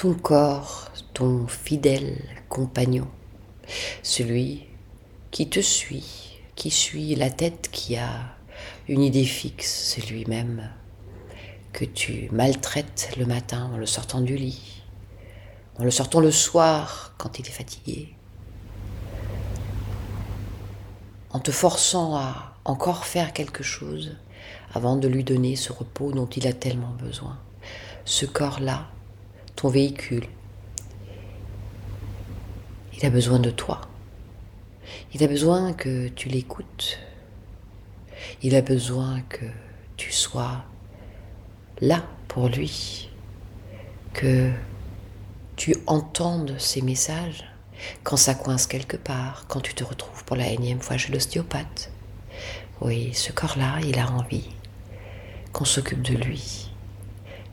ton corps, ton fidèle compagnon, celui qui te suit, qui suit la tête qui a une idée fixe, celui-même que tu maltraites le matin en le sortant du lit, en le sortant le soir quand il est fatigué, en te forçant à encore faire quelque chose avant de lui donner ce repos dont il a tellement besoin. Ce corps-là, ton véhicule, il a besoin de toi. Il a besoin que tu l'écoutes. Il a besoin que tu sois là pour lui, que tu entendes ses messages quand ça coince quelque part, quand tu te retrouves pour la énième fois chez l'ostéopathe. Oui, ce corps-là, il a envie qu'on s'occupe de lui.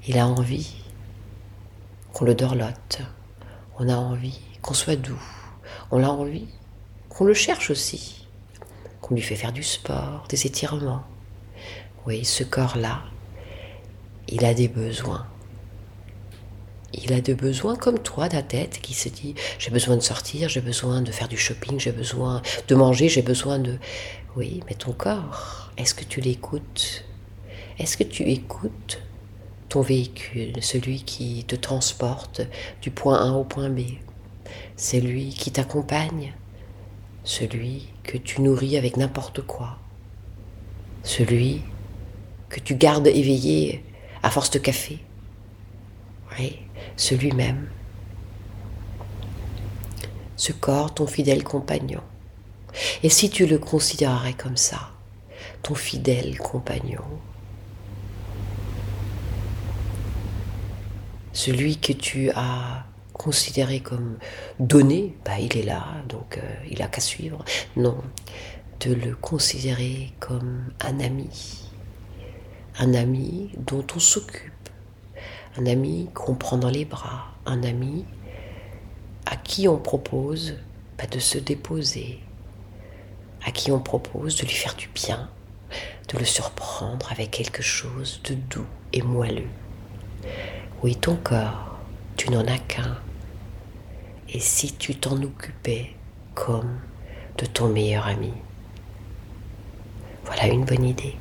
Il a envie qu'on le dorlote. On a envie qu'on soit doux. On a envie qu'on le cherche aussi. Qu'on lui fait faire du sport, des étirements. Oui, ce corps-là, il a des besoins. Il a des besoins comme toi, ta tête, qui se dit j'ai besoin de sortir, j'ai besoin de faire du shopping, j'ai besoin de manger, j'ai besoin de. Oui, mais ton corps, est-ce que tu l'écoutes? Est-ce que tu écoutes ton véhicule, celui qui te transporte du point A au point B Celui qui t'accompagne Celui que tu nourris avec n'importe quoi Celui que tu gardes éveillé à force de café Oui, celui-même. Ce corps, ton fidèle compagnon. Et si tu le considérerais comme ça, ton fidèle compagnon, celui que tu as considéré comme donné, bah, il est là, donc euh, il a qu'à suivre. Non, de le considérer comme un ami, un ami dont on s'occupe, un ami qu'on prend dans les bras, un ami à qui on propose bah, de se déposer, à qui on propose de lui faire du bien, de le surprendre avec quelque chose de doux et moelleux. Oui, ton corps, tu n'en as qu'un. Et si tu t'en occupais comme de ton meilleur ami Voilà une bonne idée.